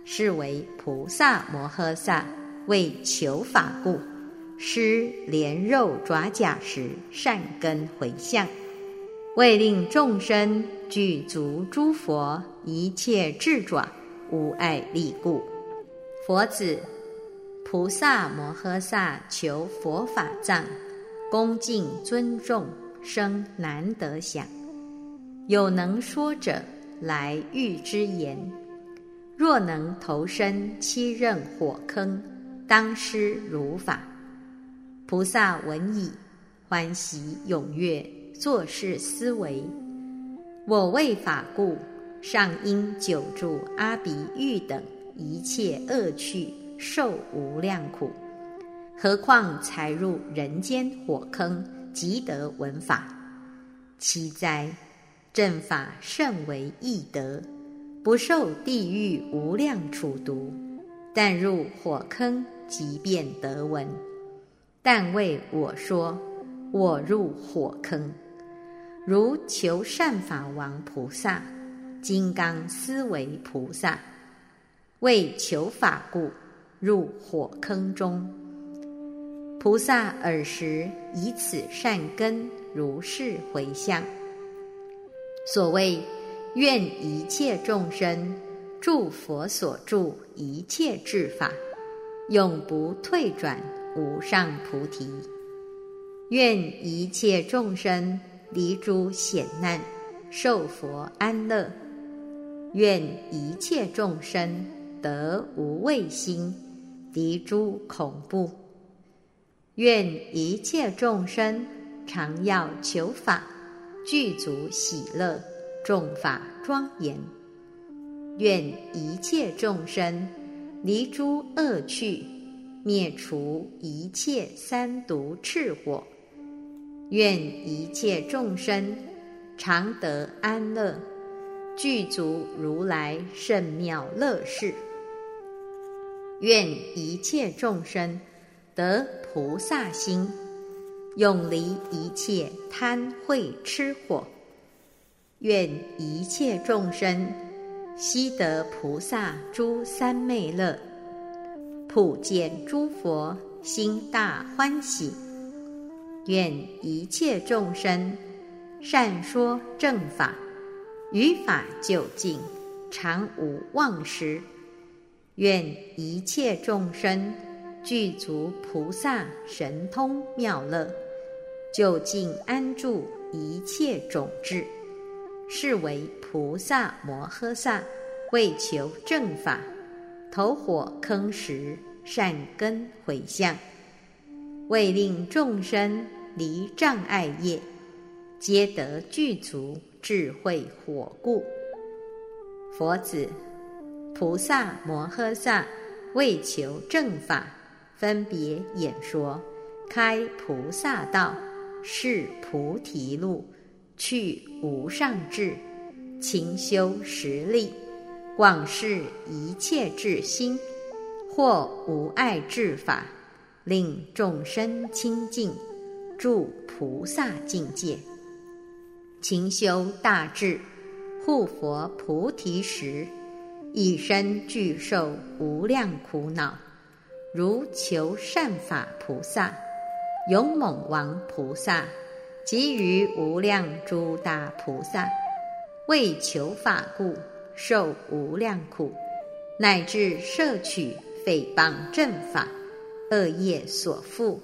是为菩萨摩诃萨为求法故，施莲肉爪甲时善根回向，为令众生具足诸佛一切智爪无碍力故。佛子，菩萨摩诃萨求佛法藏，恭敬尊重，生难得想。有能说者来欲之言。若能投身七任火坑，当施如法。菩萨闻已，欢喜踊跃，作是思维：我为法故，尚应久住阿鼻狱等一切恶趣，受无量苦。何况才入人间火坑，即得闻法？其哉！正法甚为易得。不受地狱无量处毒，但入火坑即便得闻。但为我说，我入火坑，如求善法王菩萨、金刚思维菩萨，为求法故入火坑中。菩萨尔时以此善根如是回向。所谓。愿一切众生助佛所助一切智法，永不退转无上菩提。愿一切众生离诸险难，受佛安乐。愿一切众生得无畏心，离诸恐怖。愿一切众生常要求法，具足喜乐。众法庄严，愿一切众生离诸恶趣，灭除一切三毒炽火。愿一切众生常得安乐，具足如来圣妙乐事。愿一切众生得菩萨心，永离一切贪恚痴火。愿一切众生悉得菩萨诸三昧乐，普见诸佛心大欢喜。愿一切众生善说正法，于法究竟，常无忘失。愿一切众生具足菩萨神通妙乐，就近安住一切种智。是为菩萨摩诃萨为求正法，投火坑时善根回向，为令众生离障碍业，皆得具足智慧火故。佛子，菩萨摩诃萨为求正法，分别演说，开菩萨道，是菩提路。去无上智，勤修实力，广示一切智心，或无碍智法，令众生清净，住菩萨境界。勤修大智，护佛菩提时，一身具受无量苦恼，如求善法菩萨、勇猛王菩萨。及于无量诸大菩萨，为求法故，受无量苦，乃至摄取诽谤正法，恶业所缚，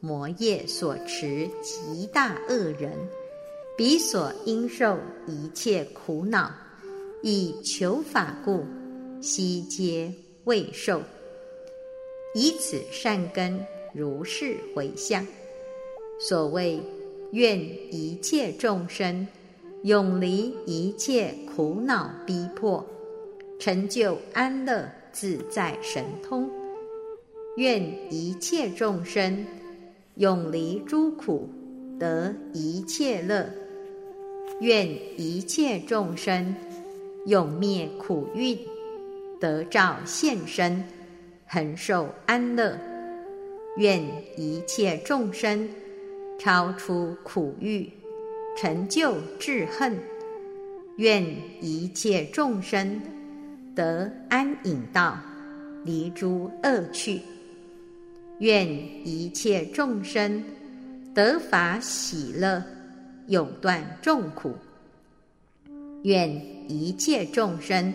魔业所持，极大恶人，彼所应受一切苦恼，以求法故，悉皆未受。以此善根如是回向。所谓。愿一切众生永离一切苦恼逼迫，成就安乐自在神通。愿一切众生永离诸苦，得一切乐。愿一切众生永灭苦运，得照现身，恒受安乐。愿一切众生。超出苦欲，成就智恨，愿一切众生得安隐道，离诸恶趣，愿一切众生得法喜乐，永断众苦。愿一切众生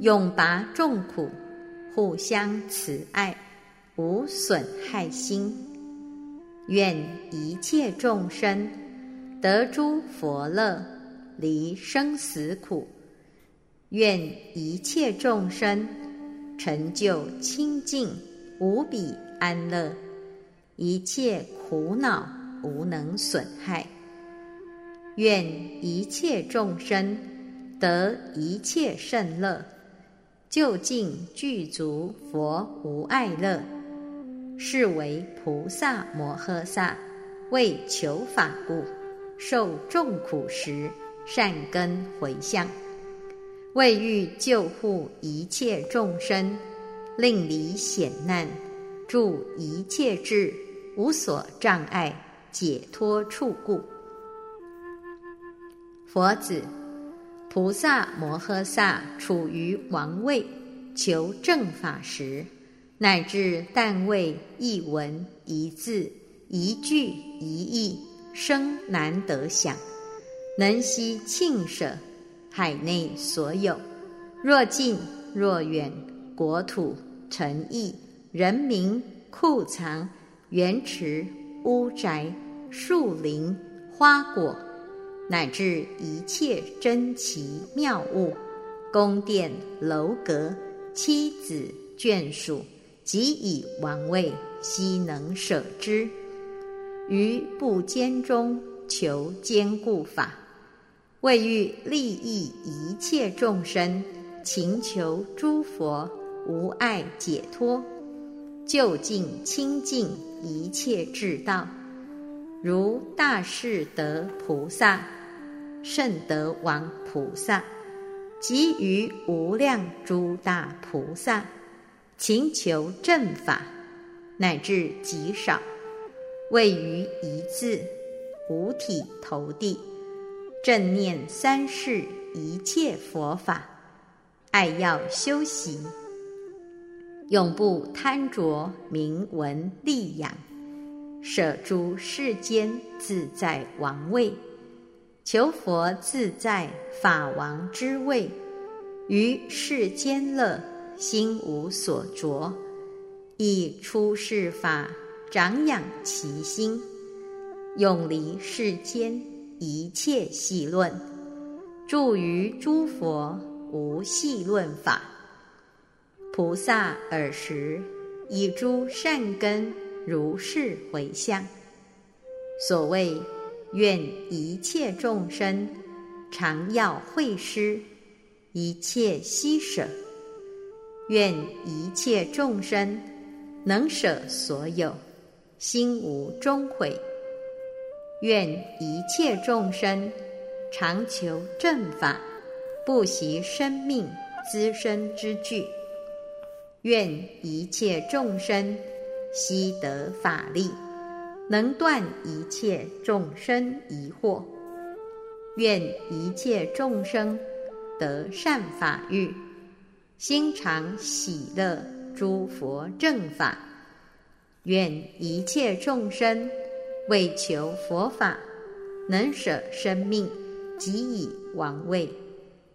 永拔众苦，互相慈爱，无损害心。愿一切众生得诸佛乐，离生死苦。愿一切众生成就清净无比安乐，一切苦恼无能损害。愿一切众生得一切胜乐，究竟具足佛无爱乐。是为菩萨摩诃萨为求法故，受众苦时，善根回向。为欲救护一切众生，令离险难，助一切智无所障碍，解脱处故。佛子，菩萨摩诃萨处于王位，求正法时，乃至但为一文一字一句一意生难得想，能悉庆舍。海内所有，若近若远，国土、城邑、人民、库藏、园池、屋宅、树林、花果，乃至一切珍奇妙物，宫殿、楼阁、妻子、眷属，即以王位，悉能舍之。于不坚中求坚固法。为欲利益一切众生，勤求诸佛无碍解脱，究竟清净一切智道，如大士德菩萨、圣德王菩萨，及于无量诸大菩萨，勤求正法，乃至极少，位于一字五体投地。正念三世一切佛法，爱要修习，永不贪着名闻利养，舍诸世间自在王位，求佛自在法王之位，于世间乐心无所着，以出世法长养其心，永离世间。一切细论，住于诸佛无细论法。菩萨尔时以诸善根如是回向。所谓愿一切众生常要会施，一切悉舍。愿一切众生能舍所有，心无终悔。愿一切众生常求正法，不惜生命资身之具。愿一切众生悉得法力，能断一切众生疑惑。愿一切众生得善法欲，心常喜乐诸佛正法。愿一切众生。为求佛法，能舍生命，即以王位，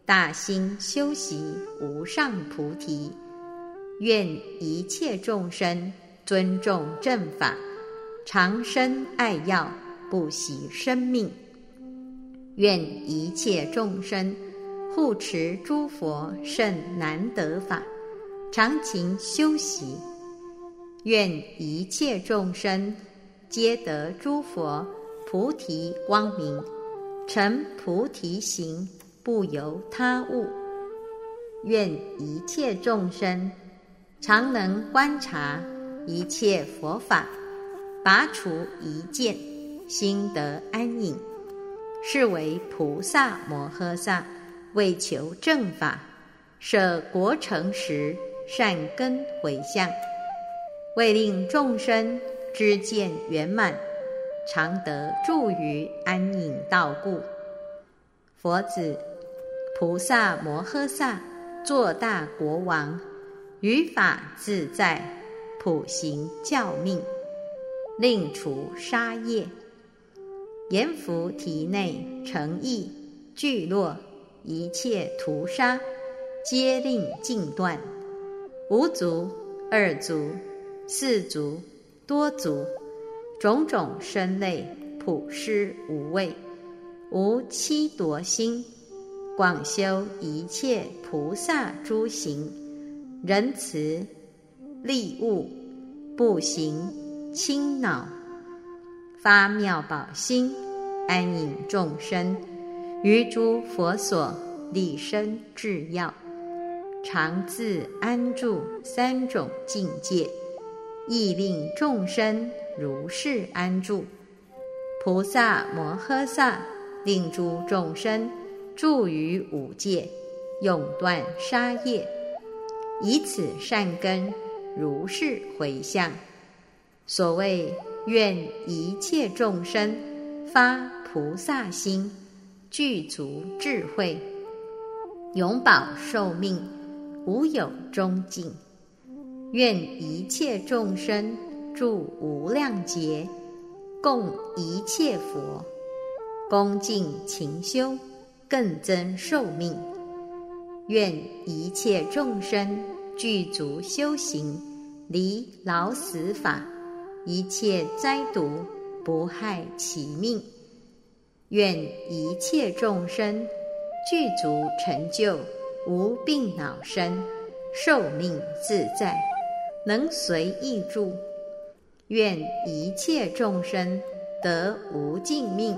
大心修习无上菩提。愿一切众生尊重正法，长生爱药，不惜生命。愿一切众生护持诸佛圣难得法，常勤修习。愿一切众生。皆得诸佛菩提光明，成菩提行，不由他物。愿一切众生常能观察一切佛法，拔除一见，心得安隐。是为菩萨摩诃萨为求正法，舍国成时善根回向，为令众生。知见圆满，常得住于安隐道故。佛子，菩萨摩诃萨做大国王，于法自在，普行教命，令除杀业。阎浮提内诚意聚落，一切屠杀，皆令尽断。无足、二足、四足、多足，种种身类，普施无畏，无欺夺心，广修一切菩萨诸行，仁慈利物，不行清脑，发妙宝心，安隐众生，于诸佛所立身至要。常自安住三种境界，亦令众生如是安住。菩萨摩诃萨令诸众生住于五界，永断杀业，以此善根如是回向。所谓愿一切众生发菩萨心，具足智慧，永保寿命。无有终尽，愿一切众生住无量劫，供一切佛，恭敬勤修，更增寿命。愿一切众生具足修行，离老死法，一切灾毒不害其命。愿一切众生具足成就。无病恼身，寿命自在，能随意住。愿一切众生得无尽命，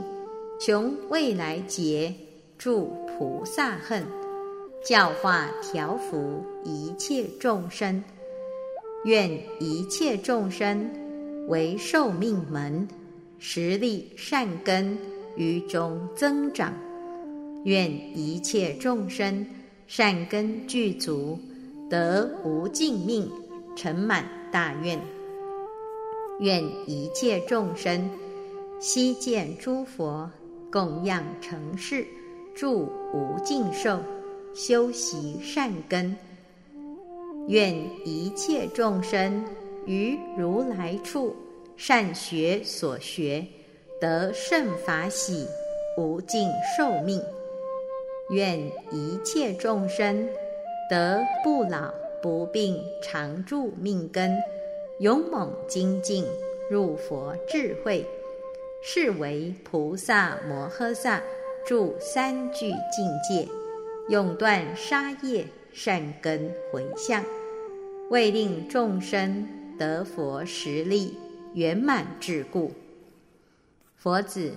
穷未来劫住菩萨恨，教化调伏一切众生。愿一切众生为受命门，实力善根于中增长。愿一切众生。善根具足，得无尽命，成满大愿。愿一切众生悉见诸佛，供养成事，住无尽寿，修习善根。愿一切众生于如来处善学所学，得胜法喜，无尽寿命。愿一切众生得不老不病常住命根，勇猛精进入佛智慧，是为菩萨摩诃萨住三聚境界，永断杀业善根回向，为令众生得佛实力圆满智故。佛子，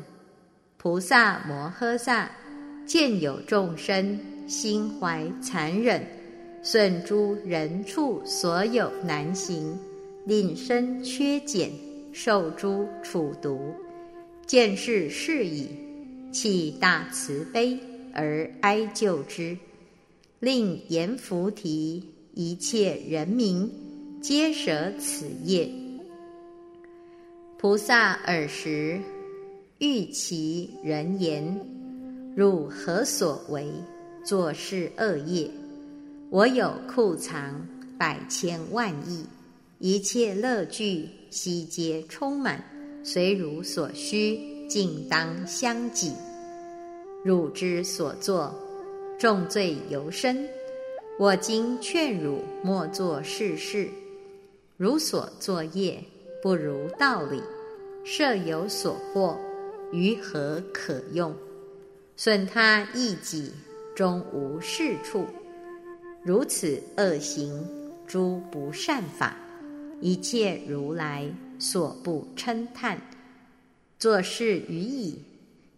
菩萨摩诃萨。见有众生心怀残忍，损诸人畜所有难行，令身缺减，受诸处毒。见是是矣，弃大慈悲而哀救之，令阎浮提一切人民皆舍此业。菩萨尔时欲其人言。汝何所为？作是恶业。我有库藏百千万亿，一切乐具悉皆充满，随汝所需，尽当相给。汝之所作，重罪尤深。我今劝汝莫作世事。汝所作业不如道理，设有所获，于何可用？损他益己，终无是处。如此恶行，诸不善法，一切如来所不称叹。作是于已，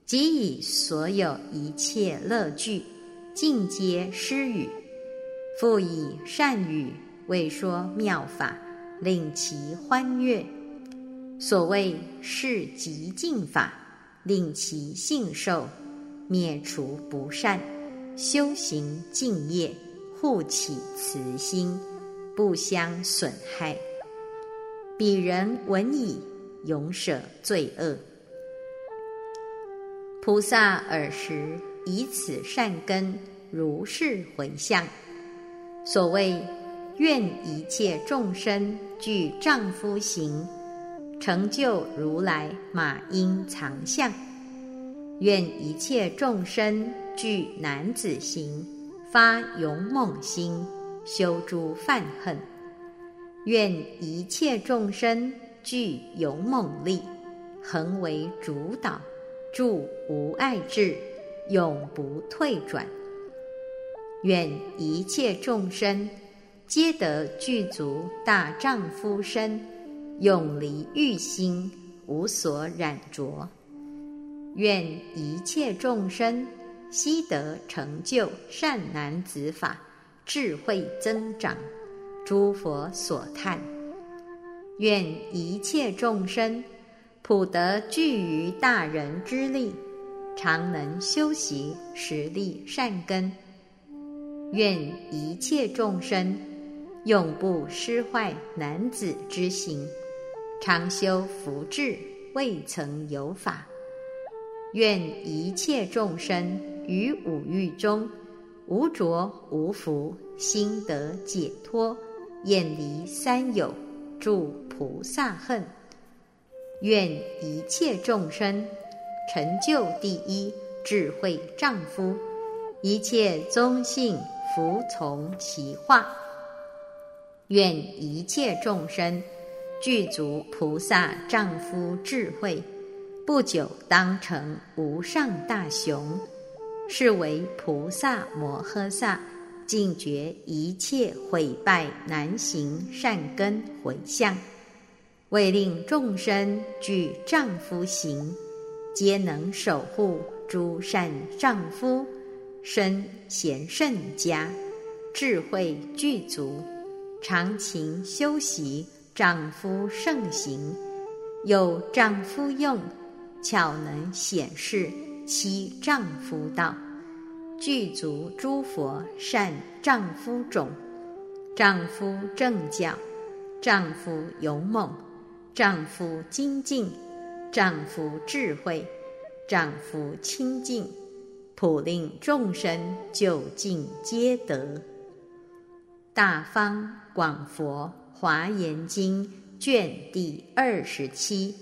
即以所有一切乐具，尽皆施语，复以善语为说妙法，令其欢悦。所谓是极尽法，令其信受。灭除不善，修行净业，护起慈心，不相损害。彼人闻已，永舍罪恶。菩萨尔时以此善根如是回向。所谓愿一切众生具丈夫形，成就如来马音藏相；愿一切众生具男子形，发勇猛心，修诸犯恨；愿一切众生具勇猛力，恒为主导，住无碍智，永不退转。愿一切众生皆得具足大丈夫身，永离欲心，无所染着。愿一切众生悉得成就善男子法，智慧增长，诸佛所叹。愿一切众生普得具于大人之力，常能修习实力善根。愿一切众生永不失坏男子之行，常修福智，未曾有法。愿一切众生于五欲中无着无福，心得解脱，厌离三有，住菩萨恨。愿一切众生成就第一智慧丈夫，一切宗信。服从其化，愿一切众生具足菩萨丈夫智慧，不久当成无上大雄，是为菩萨摩诃萨，尽绝一切毁败难行善根回向，为令众生具丈夫行，皆能守护诸善丈夫。身贤圣家，智慧具足，常勤修习丈夫圣行，有丈夫用，巧能显示其丈夫道，具足诸佛善丈夫种，丈夫正教，丈夫勇猛，丈夫精进，丈夫智慧，丈夫清净。普令众生就近皆得。大方广佛华严经卷第二十七。